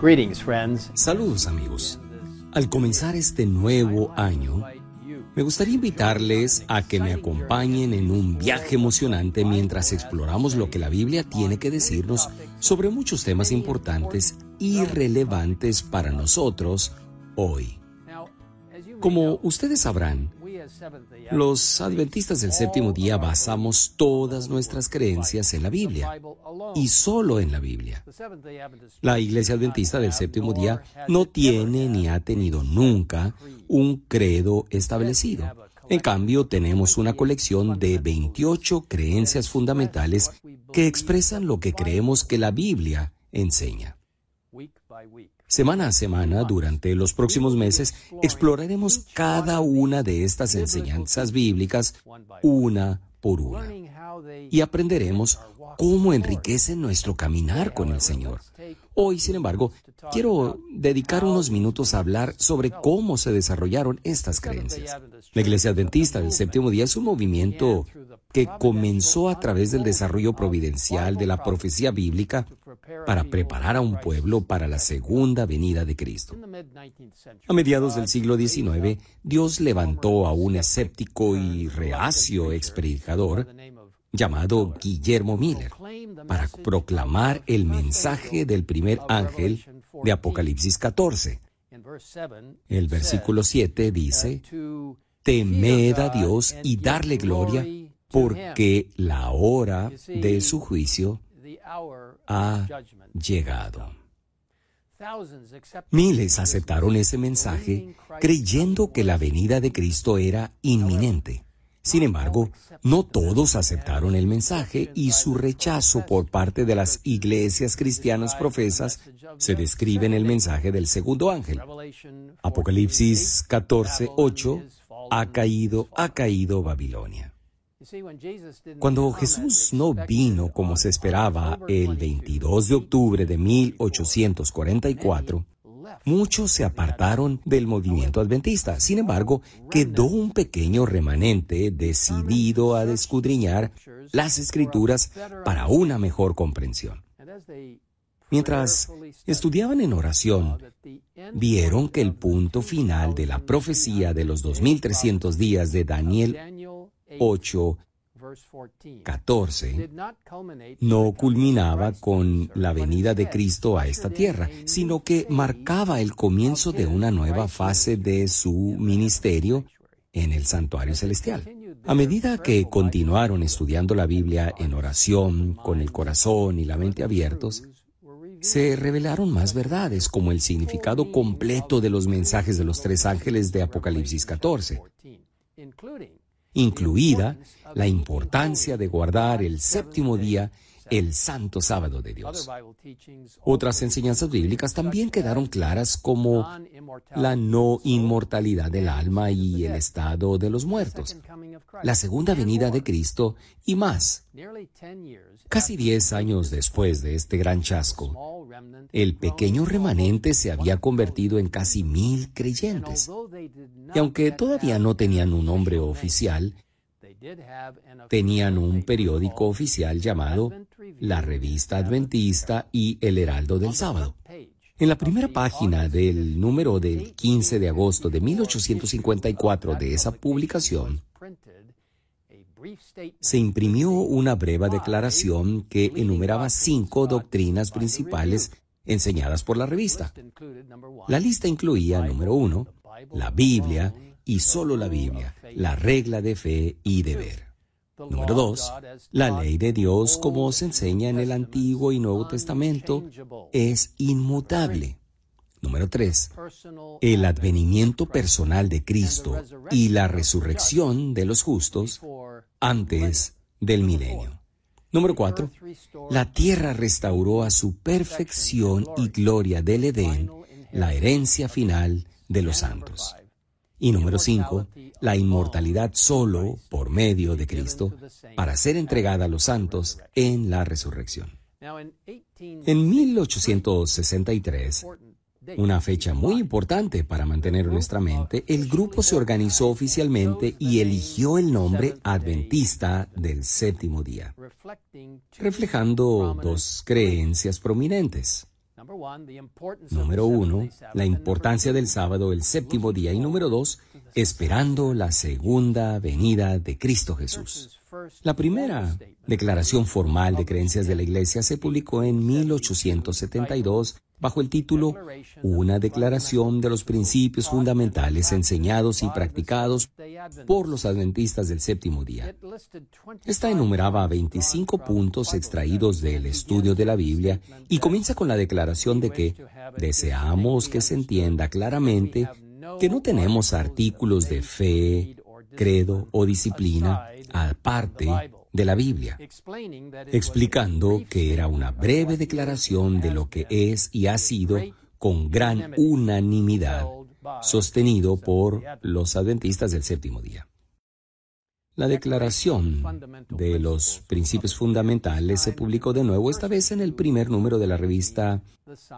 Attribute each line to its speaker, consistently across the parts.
Speaker 1: Greetings, friends.
Speaker 2: Saludos amigos. Al comenzar este nuevo año, me gustaría invitarles a que me acompañen en un viaje emocionante mientras exploramos lo que la Biblia tiene que decirnos sobre muchos temas importantes y relevantes para nosotros hoy. Como ustedes sabrán, los adventistas del séptimo día basamos todas nuestras creencias en la Biblia y solo en la Biblia. La iglesia adventista del séptimo día no tiene ni ha tenido nunca un credo establecido. En cambio, tenemos una colección de 28 creencias fundamentales que expresan lo que creemos que la Biblia enseña. Semana a semana, durante los próximos meses, exploraremos cada una de estas enseñanzas bíblicas una por una y aprenderemos cómo enriquecen nuestro caminar con el Señor. Hoy, sin embargo, quiero dedicar unos minutos a hablar sobre cómo se desarrollaron estas creencias. La Iglesia Adventista del Séptimo Día es un movimiento que comenzó a través del desarrollo providencial de la profecía bíblica para preparar a un pueblo para la segunda venida de Cristo. A mediados del siglo XIX, Dios levantó a un escéptico y reacio expredicador llamado Guillermo Miller para proclamar el mensaje del primer ángel de Apocalipsis 14. El versículo 7 dice, Temed a Dios y darle gloria porque la hora de su juicio ha llegado. Miles aceptaron ese mensaje creyendo que la venida de Cristo era inminente. Sin embargo, no todos aceptaron el mensaje y su rechazo por parte de las iglesias cristianas profesas se describe en el mensaje del segundo ángel. Apocalipsis 14, 8, ha caído, ha caído Babilonia. Cuando Jesús no vino como se esperaba el 22 de octubre de 1844, muchos se apartaron del movimiento adventista. Sin embargo, quedó un pequeño remanente decidido a descudriñar las escrituras para una mejor comprensión. Mientras estudiaban en oración, vieron que el punto final de la profecía de los 2300 días de Daniel 8, 14 no culminaba con la venida de Cristo a esta tierra, sino que marcaba el comienzo de una nueva fase de su ministerio en el santuario celestial. A medida que continuaron estudiando la Biblia en oración, con el corazón y la mente abiertos, se revelaron más verdades como el significado completo de los mensajes de los tres ángeles de Apocalipsis 14, incluida la importancia de guardar el séptimo día, el santo sábado de Dios. Otras enseñanzas bíblicas también quedaron claras como la no inmortalidad del alma y el estado de los muertos, la segunda venida de Cristo y más. Casi diez años después de este gran chasco, el pequeño remanente se había convertido en casi mil creyentes. Y aunque todavía no tenían un nombre oficial, tenían un periódico oficial llamado La Revista Adventista y El Heraldo del Sábado. En la primera página del número del 15 de agosto de 1854 de esa publicación, se imprimió una breve declaración que enumeraba cinco doctrinas principales enseñadas por la revista. La lista incluía, número uno, la Biblia y solo la Biblia, la regla de fe y deber. Número dos, la ley de Dios, como se enseña en el Antiguo y Nuevo Testamento, es inmutable. Número tres, el advenimiento personal de Cristo y la resurrección de los justos antes del milenio. Número cuatro, la tierra restauró a su perfección y gloria del Edén, la herencia final de los santos. Y número cinco, la inmortalidad solo por medio de Cristo para ser entregada a los santos en la resurrección. En 1863, una fecha muy importante para mantener nuestra mente, el grupo se organizó oficialmente y eligió el nombre Adventista del séptimo día, reflejando dos creencias prominentes. Número uno, la importancia del sábado, el séptimo día. Y número dos, esperando la segunda venida de Cristo Jesús. La primera declaración formal de creencias de la Iglesia se publicó en 1872 bajo el título Una declaración de los principios fundamentales enseñados y practicados por los adventistas del séptimo día. Esta enumeraba 25 puntos extraídos del estudio de la Biblia y comienza con la declaración de que deseamos que se entienda claramente que no tenemos artículos de fe, credo o disciplina aparte de la Biblia, explicando que era una breve declaración de lo que es y ha sido con gran unanimidad sostenido por los adventistas del séptimo día. La declaración de los principios fundamentales se publicó de nuevo esta vez en el primer número de la revista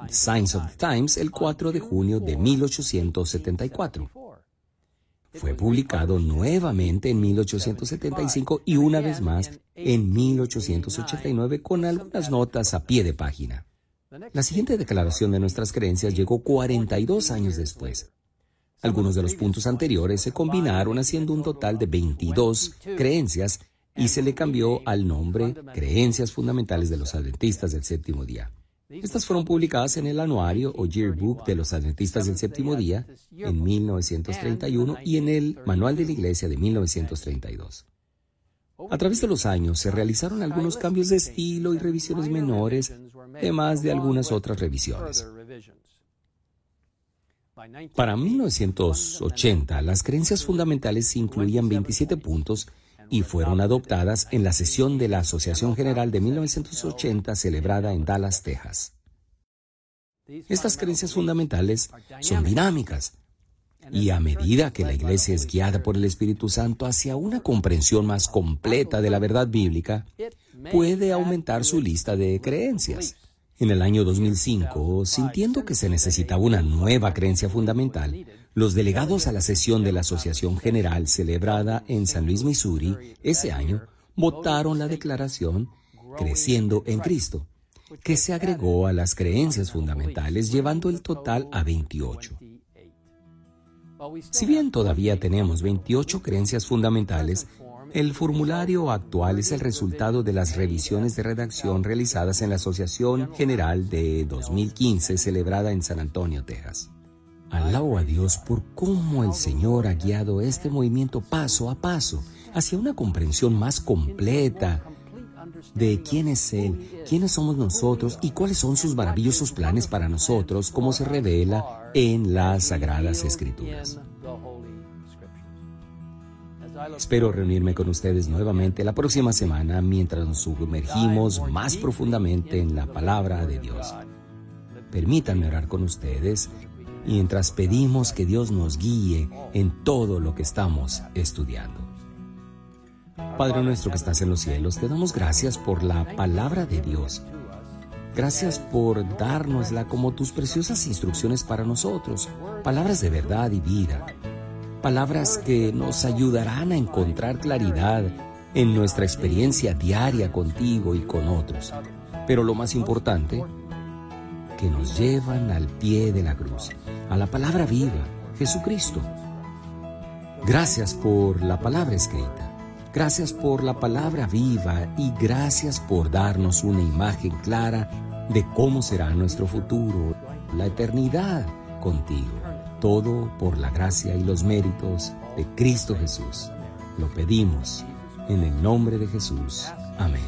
Speaker 2: Science of the Times el 4 de junio de 1874. Fue publicado nuevamente en 1875 y una vez más en 1889 con algunas notas a pie de página. La siguiente declaración de nuestras creencias llegó 42 años después. Algunos de los puntos anteriores se combinaron haciendo un total de 22 creencias y se le cambió al nombre Creencias Fundamentales de los Adventistas del Séptimo Día. Estas fueron publicadas en el anuario o Yearbook de los Adventistas del Séptimo Día en 1931 y en el Manual de la Iglesia de 1932. A través de los años se realizaron algunos cambios de estilo y revisiones menores, además de algunas otras revisiones. Para 1980, las creencias fundamentales incluían 27 puntos y fueron adoptadas en la sesión de la Asociación General de 1980 celebrada en Dallas, Texas. Estas creencias fundamentales son dinámicas y a medida que la Iglesia es guiada por el Espíritu Santo hacia una comprensión más completa de la verdad bíblica, puede aumentar su lista de creencias. En el año 2005, sintiendo que se necesitaba una nueva creencia fundamental, los delegados a la sesión de la Asociación General celebrada en San Luis, Missouri, ese año, votaron la declaración Creciendo en Cristo, que se agregó a las creencias fundamentales llevando el total a 28. Si bien todavía tenemos 28 creencias fundamentales, el formulario actual es el resultado de las revisiones de redacción realizadas en la Asociación General de 2015 celebrada en San Antonio, Texas. Alabo a Dios por cómo el Señor ha guiado este movimiento paso a paso hacia una comprensión más completa de quién es Él, quiénes somos nosotros y cuáles son sus maravillosos planes para nosotros, como se revela en las Sagradas Escrituras. Espero reunirme con ustedes nuevamente la próxima semana mientras nos sumergimos más profundamente en la palabra de Dios. Permítanme orar con ustedes mientras pedimos que Dios nos guíe en todo lo que estamos estudiando. Padre nuestro que estás en los cielos, te damos gracias por la palabra de Dios. Gracias por dárnosla como tus preciosas instrucciones para nosotros, palabras de verdad y vida, palabras que nos ayudarán a encontrar claridad en nuestra experiencia diaria contigo y con otros. Pero lo más importante, que nos llevan al pie de la cruz, a la palabra viva, Jesucristo. Gracias por la palabra escrita. Gracias por la palabra viva y gracias por darnos una imagen clara de cómo será nuestro futuro, la eternidad contigo. Todo por la gracia y los méritos de Cristo Jesús. Lo pedimos en el nombre de Jesús. Amén.